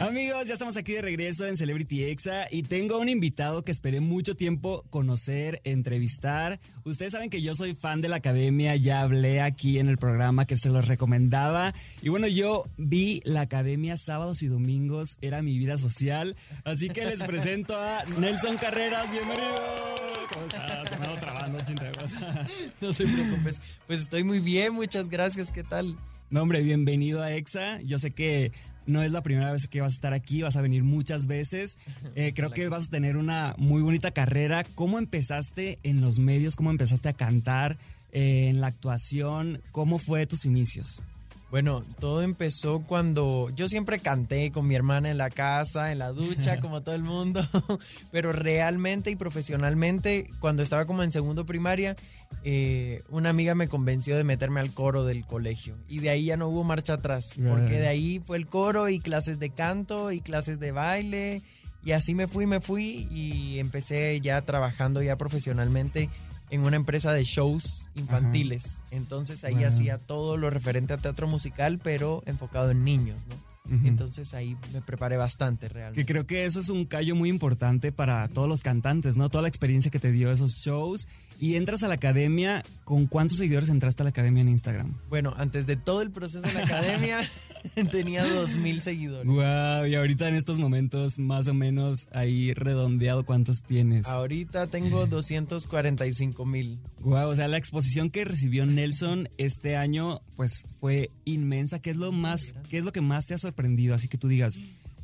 Amigos, ya estamos aquí de regreso en Celebrity Exa y tengo un invitado que esperé mucho tiempo conocer, entrevistar. Ustedes saben que yo soy fan de la academia, ya hablé aquí en el programa que se los recomendaba. Y bueno, yo vi la academia sábados y domingos, era mi vida social. Así que les presento a Nelson Carreras, bienvenido. ¿Cómo estás? Me trabando, No te preocupes. Pues estoy muy bien, muchas gracias. ¿Qué tal? No, hombre, bienvenido a EXA. Yo sé que no es la primera vez que vas a estar aquí, vas a venir muchas veces. Eh, creo que vas a tener una muy bonita carrera. ¿Cómo empezaste en los medios? ¿Cómo empezaste a cantar eh, en la actuación? ¿Cómo fue tus inicios? Bueno, todo empezó cuando yo siempre canté con mi hermana en la casa, en la ducha, como todo el mundo, pero realmente y profesionalmente, cuando estaba como en segundo primaria, eh, una amiga me convenció de meterme al coro del colegio y de ahí ya no hubo marcha atrás, porque de ahí fue el coro y clases de canto y clases de baile y así me fui, me fui y empecé ya trabajando ya profesionalmente en una empresa de shows infantiles. Entonces ahí hacía todo lo referente a teatro musical, pero enfocado en niños, ¿no? Entonces ahí me preparé bastante realmente. Que creo que eso es un callo muy importante para todos los cantantes, ¿no? Toda la experiencia que te dio esos shows. Y entras a la academia, ¿con cuántos seguidores entraste a la academia en Instagram? Bueno, antes de todo el proceso de la academia tenía dos mil seguidores. Wow, y ahorita en estos momentos más o menos ahí redondeado cuántos tienes. Ahorita tengo 245 mil. Wow, o sea, la exposición que recibió Nelson este año pues fue inmensa. ¿Qué es lo más, qué es lo que más te ha sorprendido? Así que tú digas,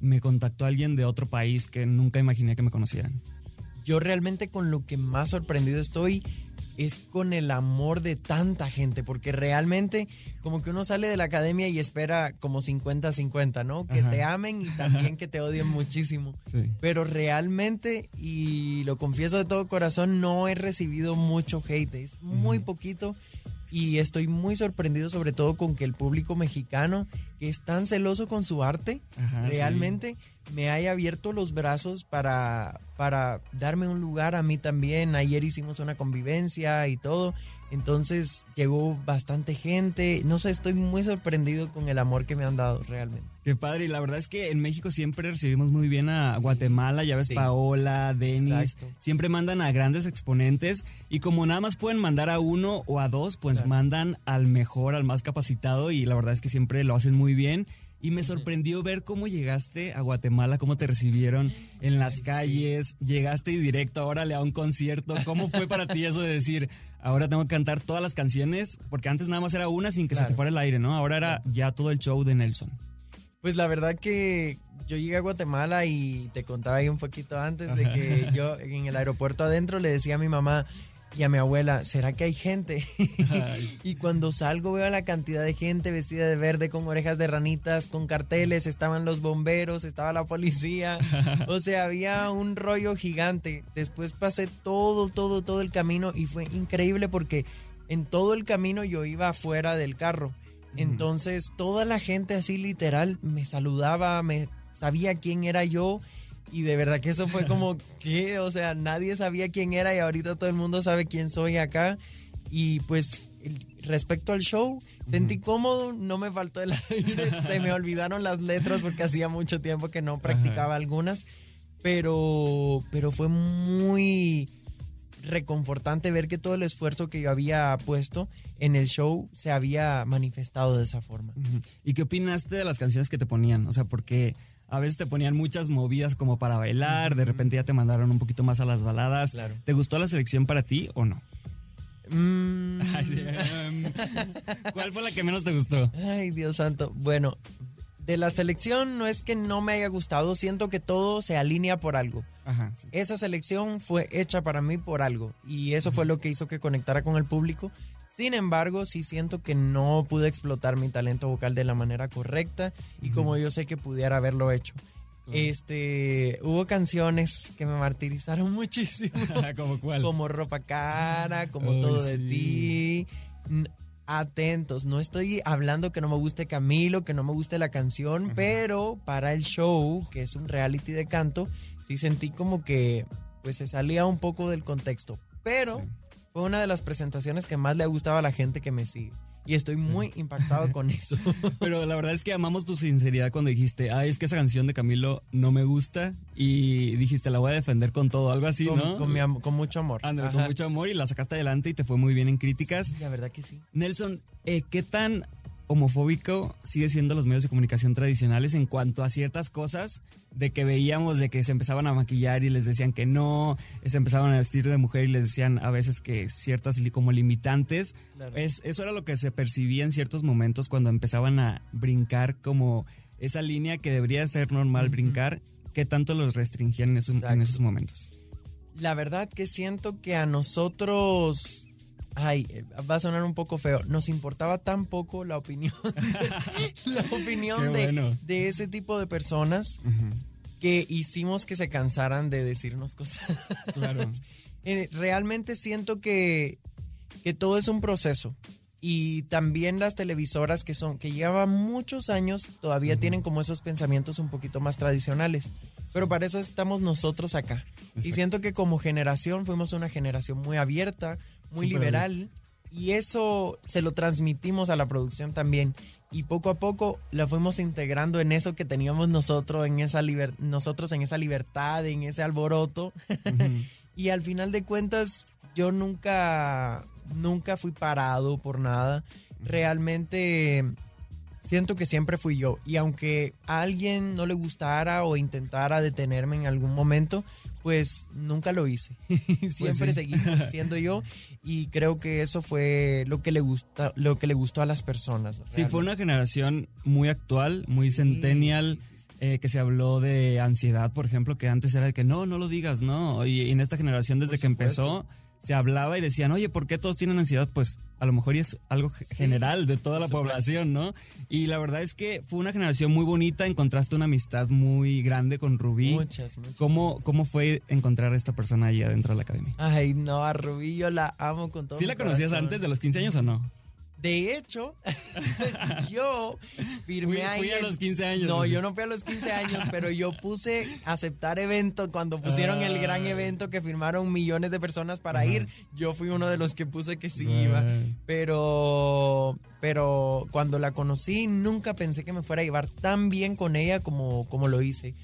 me contactó alguien de otro país que nunca imaginé que me conocieran. Yo realmente con lo que más sorprendido estoy es con el amor de tanta gente, porque realmente como que uno sale de la academia y espera como 50-50, ¿no? Que te amen y también que te odien muchísimo. Pero realmente, y lo confieso de todo corazón, no he recibido mucho hate, es muy poquito y estoy muy sorprendido sobre todo con que el público mexicano que es tan celoso con su arte realmente me haya abierto los brazos para, para darme un lugar a mí también. Ayer hicimos una convivencia y todo. Entonces llegó bastante gente. No sé, estoy muy sorprendido con el amor que me han dado realmente. Qué padre. Y la verdad es que en México siempre recibimos muy bien a Guatemala. Ya ves, Paola, Denis. Siempre mandan a grandes exponentes. Y como nada más pueden mandar a uno o a dos, pues mandan al mejor, al más capacitado. Y la verdad es que siempre lo hacen muy bien. Y me sorprendió ver cómo llegaste a Guatemala, cómo te recibieron en las calles, llegaste y directo, ahora a un concierto. ¿Cómo fue para ti eso de decir, ahora tengo que cantar todas las canciones? Porque antes nada más era una sin que se te fuera el aire, ¿no? Ahora era ya todo el show de Nelson. Pues la verdad que yo llegué a Guatemala y te contaba ahí un poquito antes de que yo en el aeropuerto adentro le decía a mi mamá, y a mi abuela, ¿será que hay gente? y cuando salgo veo la cantidad de gente vestida de verde con orejas de ranitas, con carteles, estaban los bomberos, estaba la policía, o sea, había un rollo gigante. Después pasé todo, todo, todo el camino y fue increíble porque en todo el camino yo iba afuera del carro. Entonces toda la gente así literal me saludaba, me sabía quién era yo y de verdad que eso fue como que, o sea, nadie sabía quién era y ahorita todo el mundo sabe quién soy acá. Y pues respecto al show, sentí cómodo, no me faltó el aire, se me olvidaron las letras porque hacía mucho tiempo que no practicaba algunas, pero, pero fue muy reconfortante ver que todo el esfuerzo que yo había puesto en el show se había manifestado de esa forma. ¿Y qué opinaste de las canciones que te ponían? O sea, porque a veces te ponían muchas movidas como para bailar, de repente ya te mandaron un poquito más a las baladas. ¿Te gustó la selección para ti o no? Mm. ¿Cuál fue la que menos te gustó? Ay, Dios santo. Bueno, de la selección no es que no me haya gustado, siento que todo se alinea por algo. Ajá, Esa selección fue hecha para mí por algo y eso fue lo que hizo que conectara con el público. Sin embargo, sí siento que no pude explotar mi talento vocal de la manera correcta y como yo sé que pudiera haberlo hecho. Este, hubo canciones que me martirizaron muchísimo. ¿Como cuál? Como Ropa Cara, como Todo de ti. Atentos, no estoy hablando que no me guste Camilo, que no me guste la canción, pero para el show, que es un reality de canto, sí sentí como que pues se salía un poco del contexto. Pero fue una de las presentaciones que más le ha gustado a la gente que me sigue. Y estoy muy impactado con eso. Pero la verdad es que amamos tu sinceridad cuando dijiste, ay, es que esa canción de Camilo no me gusta. Y dijiste, la voy a defender con todo, algo así, ¿no? Con, con mucho amor. Ándale, con mucho amor y la sacaste adelante y te fue muy bien en críticas. la verdad que sí. Nelson, eh, ¿qué tan homofóbico sigue siendo los medios de comunicación tradicionales en cuanto a ciertas cosas de que veíamos de que se empezaban a maquillar y les decían que no, se empezaban a vestir de mujer y les decían a veces que ciertas como limitantes. Es, eso era lo que se percibía en ciertos momentos cuando empezaban a brincar como esa línea que debería ser normal brincar, que tanto los restringían en esos momentos. La verdad que siento que a nosotros ay, eh, va a sonar un poco feo, nos importaba tan poco la opinión, la opinión de, ese tipo de personas que hicimos que se cansaran de decirnos cosas. Claro. Eh, realmente siento que, que todo es un proceso y también las televisoras que son que llevan muchos años todavía tienen como esos pensamientos un poquito más tradicionales pero para eso estamos nosotros acá. Y siento que como generación fuimos una generación muy abierta muy liberal y eso se lo transmitimos a la producción también. Y poco a poco la fuimos integrando en eso que teníamos nosotros en esa nosotros en esa libertad en ese alboroto. Y al final de cuentas yo nunca nunca fui parado por nada. Realmente siento que siempre fui yo. Y aunque a alguien no le gustara o intentara detenerme en algún momento, pues nunca lo hice. Pues siempre seguí siendo yo y creo que eso fue lo que le gusta, lo que le gustó a las personas. Sí, fue una generación muy actual, muy centennial. Eh, que se habló de ansiedad, por ejemplo, que antes era de que no, no lo digas, no. Y, en esta generación, desde que empezó, se hablaba y decían, oye, ¿por qué todos tienen ansiedad? Pues a lo mejor es algo general de toda la población, ¿no? Y la verdad es que fue una generación muy bonita, encontraste una amistad muy grande con Rubí. Muchas, muchas. ¿Cómo, cómo fue encontrar a esta persona ahí adentro de la academia? Ay, no, a Rubí yo la amo con todo. ¿Sí la conocías antes de los 15 años o no? De hecho, yo firmé ahí. Fui a los 15 años. No, yo no fui a los 15 años, pero yo puse aceptar evento cuando pusieron el gran evento que firmaron millones de personas para ir. Yo fui uno de los que puse que sí iba. Pero, pero cuando la conocí, nunca pensé que me fuera a llevar tan bien con ella como, como lo hice.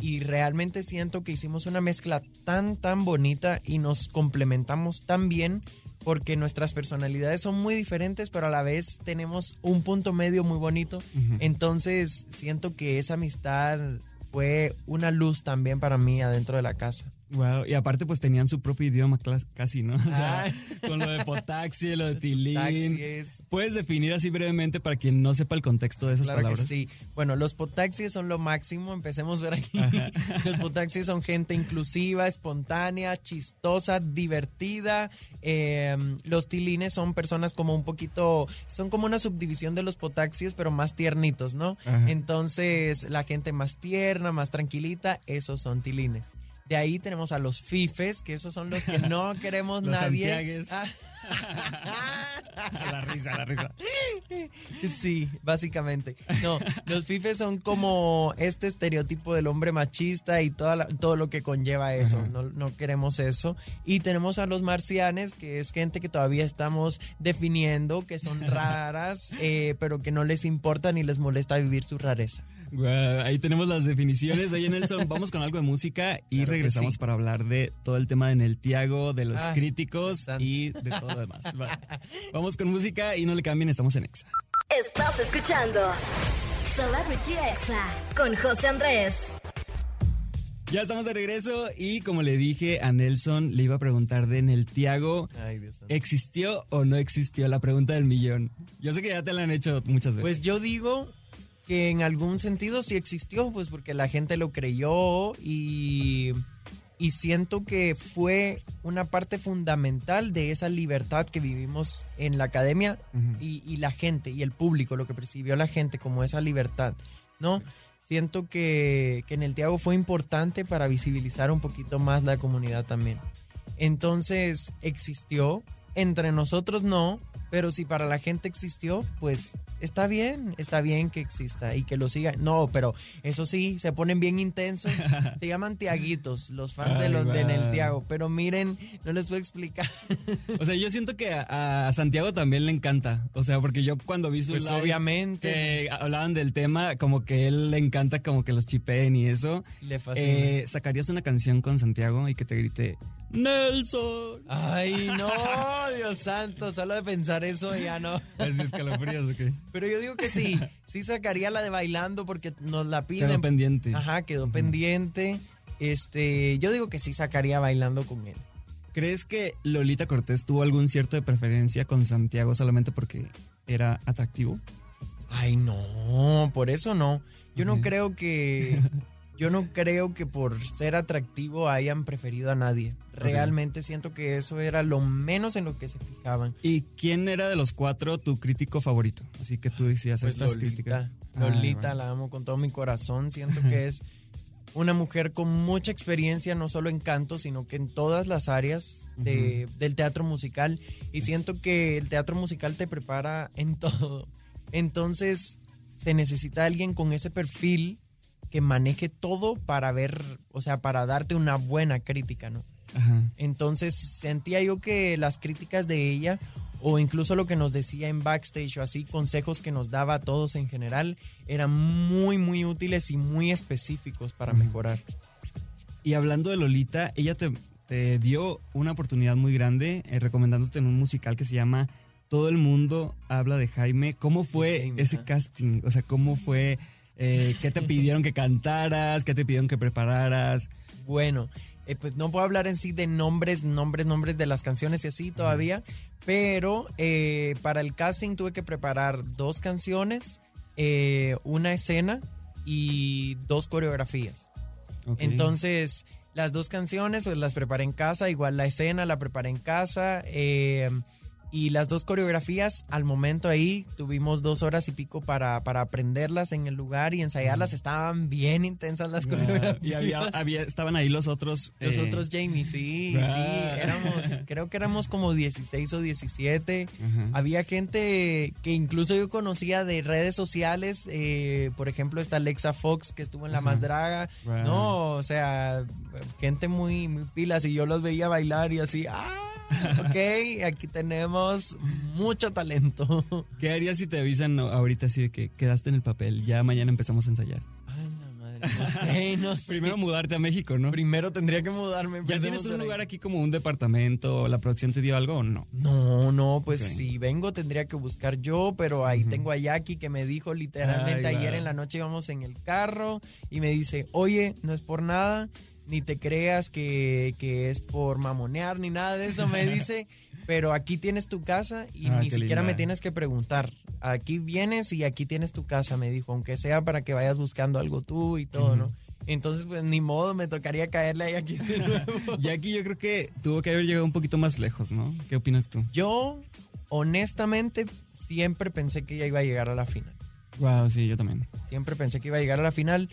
Y realmente siento que hicimos una mezcla tan, tan bonita y nos complementamos tan bien porque nuestras personalidades son muy diferentes, pero a la vez tenemos un punto medio muy bonito. Entonces siento que esa amistad fue una luz también para mí adentro de la casa. Wow, y aparte pues tenían su propio idioma casi, ¿no? O sea, ah. con lo de potaxi, lo de tilín. ¿Puedes definir así brevemente para quien no sepa el contexto de esas claro palabras? sí. Bueno, los potaxis son lo máximo, empecemos a ver aquí. Los potaxis son gente inclusiva, espontánea, chistosa, divertida. Em, los tilines son personas como un poquito, son como una subdivisión de los potaxis, pero más tiernitos, ¿no? Entonces, la gente más tierna, más tranquilita, esos son tilines. De ahí tenemos a los fifes, que esos son los que no queremos los nadie. Ah. la risa, la risa. Sí, básicamente. No, los fifes son como este estereotipo del hombre machista y toda todo lo que conlleva eso. No, no, queremos eso. Y tenemos a los marcianes, que es gente que todavía estamos definiendo, que son raras, eh, pero que no les importa ni les molesta vivir su rareza ahí tenemos las definiciones. Oye, Nelson, vamos con algo de música y regresamos para hablar de todo el tema de Tiago, de los críticos y de todo lo demás. Vamos con música y no le cambien, estamos en Exa. Estás escuchando Celebrity Exa con José Andrés. Ya estamos de regreso y como le dije a Nelson, le iba a preguntar de Neltiago, ¿existió o no existió la pregunta del millón? Yo sé que ya te la han hecho muchas veces. Pues yo digo que en algún sentido sí existió, pues porque la gente lo creyó y, y siento que fue una parte fundamental de esa libertad que vivimos en la academia y, la gente y el público, lo que percibió la gente como esa libertad, ¿no? Siento que, que en el Tiago fue importante para visibilizar un poquito más la comunidad también. Entonces existió, entre nosotros no, Pero si para la gente existió, pues está bien, está bien que exista y que lo siga. No, pero eso sí, se ponen bien intensos. se llaman tiaguitos, los fans de los de Nel Tiago. Pero miren, no les puedo explicar. o sea, yo siento que a, Santiago también le encanta. O sea, porque yo cuando vi su pues obviamente que hablaban del tema, como que él le encanta como que los chipeen y eso. Le fascina. Eh, ¿Sacarías una canción con Santiago y que te grite Nelson? Ay, no, Dios santo, solo de pensar eso ya no. Es escalofríos, ok. Pero yo digo que sí, sí sacaría la de bailando porque nos la piden. Quedó pendiente. Ajá, quedó pendiente. Este, yo digo que sí sacaría bailando con él. ¿Crees que Lolita Cortés tuvo algún cierto de preferencia con Santiago solamente porque era atractivo? Ay, no, por eso no. Yo no creo que yo no creo que por ser atractivo hayan preferido a nadie. Realmente siento que eso era lo menos en lo que se fijaban. ¿Y quién era de los cuatro tu crítico favorito? Así que tú decías pues estas Lolita, críticas. Lolita, ah, la amo con todo mi corazón. Siento que es una mujer con mucha experiencia, no solo en canto, sino que en todas las áreas del teatro musical. Y siento que el teatro musical te prepara en todo. Entonces, se necesita alguien con ese perfil que maneje todo para ver, o sea, para darte una buena crítica, ¿no? Entonces sentía yo que las críticas de ella o incluso lo que nos decía en backstage o así, consejos que nos daba a todos en general, eran muy, muy útiles y muy específicos para mejorar. Y hablando de Lolita, ella te, dio una oportunidad muy grande eh, recomendándote en un musical que se llama Todo el mundo habla de Jaime. ¿Cómo fue ese casting? O sea, ¿cómo fue eh, ¿Qué te pidieron que cantaras? ¿Qué te pidieron que prepararas? Bueno, eh, pues no puedo hablar en sí de nombres, nombres, nombres de las canciones y así todavía, pero eh, para el casting tuve que preparar dos canciones, una escena y dos coreografías. Entonces, las dos canciones pues las preparé en casa, igual la escena la preparé en casa. Y las dos coreografías, al momento ahí, tuvimos dos horas y pico para, para aprenderlas en el lugar y ensayarlas. Estaban bien intensas las coreografías. y había, estaban ahí los otros. Los eh, otros Jamie, sí, sí. Éramos, creo que éramos como 16 o 17. Había gente que incluso yo conocía de redes sociales. Eh, por ejemplo, está Alexa Fox, que estuvo en La Más Draga. No, o sea, gente muy, muy pilas. Y yo los veía bailar y así, ¡ah! Ok, aquí tenemos mucho talento. ¿Qué harías si te avisan ahorita así de que quedaste en el papel? Ya mañana empezamos a ensayar. Ay, la madre, no sé, no sé. Primero mudarte a México, ¿no? Primero tendría que mudarme. ¿Ya tienes un lugar aquí como un departamento? ¿La producción te dio algo o no? No, no, pues si vengo tendría que buscar yo, pero ahí tengo a Jackie que me dijo literalmente ayer en la noche íbamos en el carro y me dice, oye, no es por nada ni te creas que, es por mamonear ni nada de eso, me dice, pero aquí tienes tu casa y ah, ni siquiera me tienes que preguntar. Aquí vienes y aquí tienes tu casa, me dijo, aunque sea para que vayas buscando algo tú y todo, ¿no? Entonces, pues ni modo, me tocaría caerle ahí aquí de nuevo. y aquí yo creo que tuvo que haber llegado un poquito más lejos, ¿no? ¿Qué opinas tú? Yo, honestamente, siempre pensé que ella iba a llegar a la final. Wow, sí, yo también. Siempre pensé que iba a llegar a la final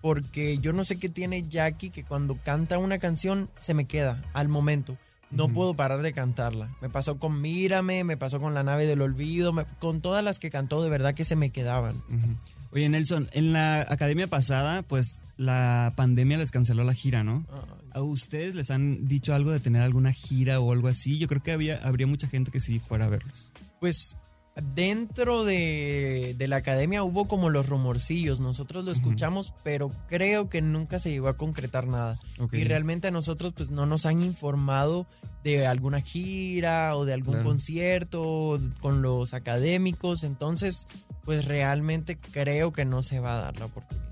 porque yo no sé qué tiene Jackie que cuando canta una canción se me queda al momento. No puedo parar de cantarla. Me pasó con Mírame, me pasó con La nave del olvido, con todas las que cantó de verdad que se me quedaban. Oye, Nelson, en la academia pasada, pues la pandemia les canceló la gira, ¿no? ¿A ustedes les han dicho algo de tener alguna gira o algo así? Yo creo que había, habría mucha gente que sí fuera a verlos. Pues dentro de, la academia hubo como los rumorcillos, nosotros lo escuchamos, pero creo que nunca se llegó a concretar nada. Y realmente a nosotros pues no nos han informado de alguna gira o de algún concierto con los académicos, entonces pues realmente creo que no se va a dar la oportunidad.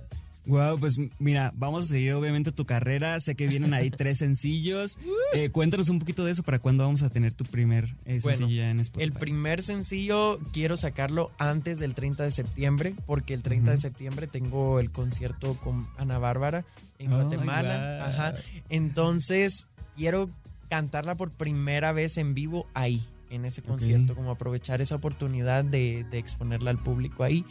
Wow, pues mira, vamos a seguir obviamente tu carrera. Sé que vienen ahí tres sencillos. Eh, cuéntanos un poquito de eso. ¿Para cuándo vamos a tener tu primer eh, sencillo en Spotify? El primer sencillo quiero sacarlo antes del 30 de septiembre, porque el 30 de septiembre tengo el concierto con Ana Bárbara en oh, Guatemala. Ajá. Entonces quiero cantarla por primera vez en vivo ahí, en ese concierto, como aprovechar esa oportunidad de, de exponerla al público ahí.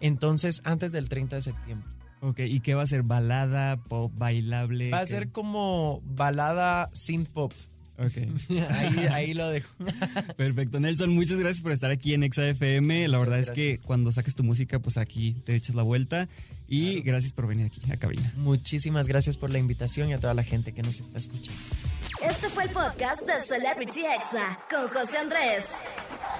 Entonces, antes del 30 de septiembre. Ok, ¿y qué va a ser? ¿Balada, pop, bailable? Va a ser como balada synth pop. ahí, ahí, lo dejo. Perfecto, Nelson, muchas gracias por estar aquí en ExaFM. La verdad es que cuando saques tu música, pues aquí te echas la vuelta. Y gracias por venir aquí a cabina. Muchísimas gracias por la invitación y a toda la gente que nos está escuchando. Este fue el podcast de Celebrity Exa con José Andrés.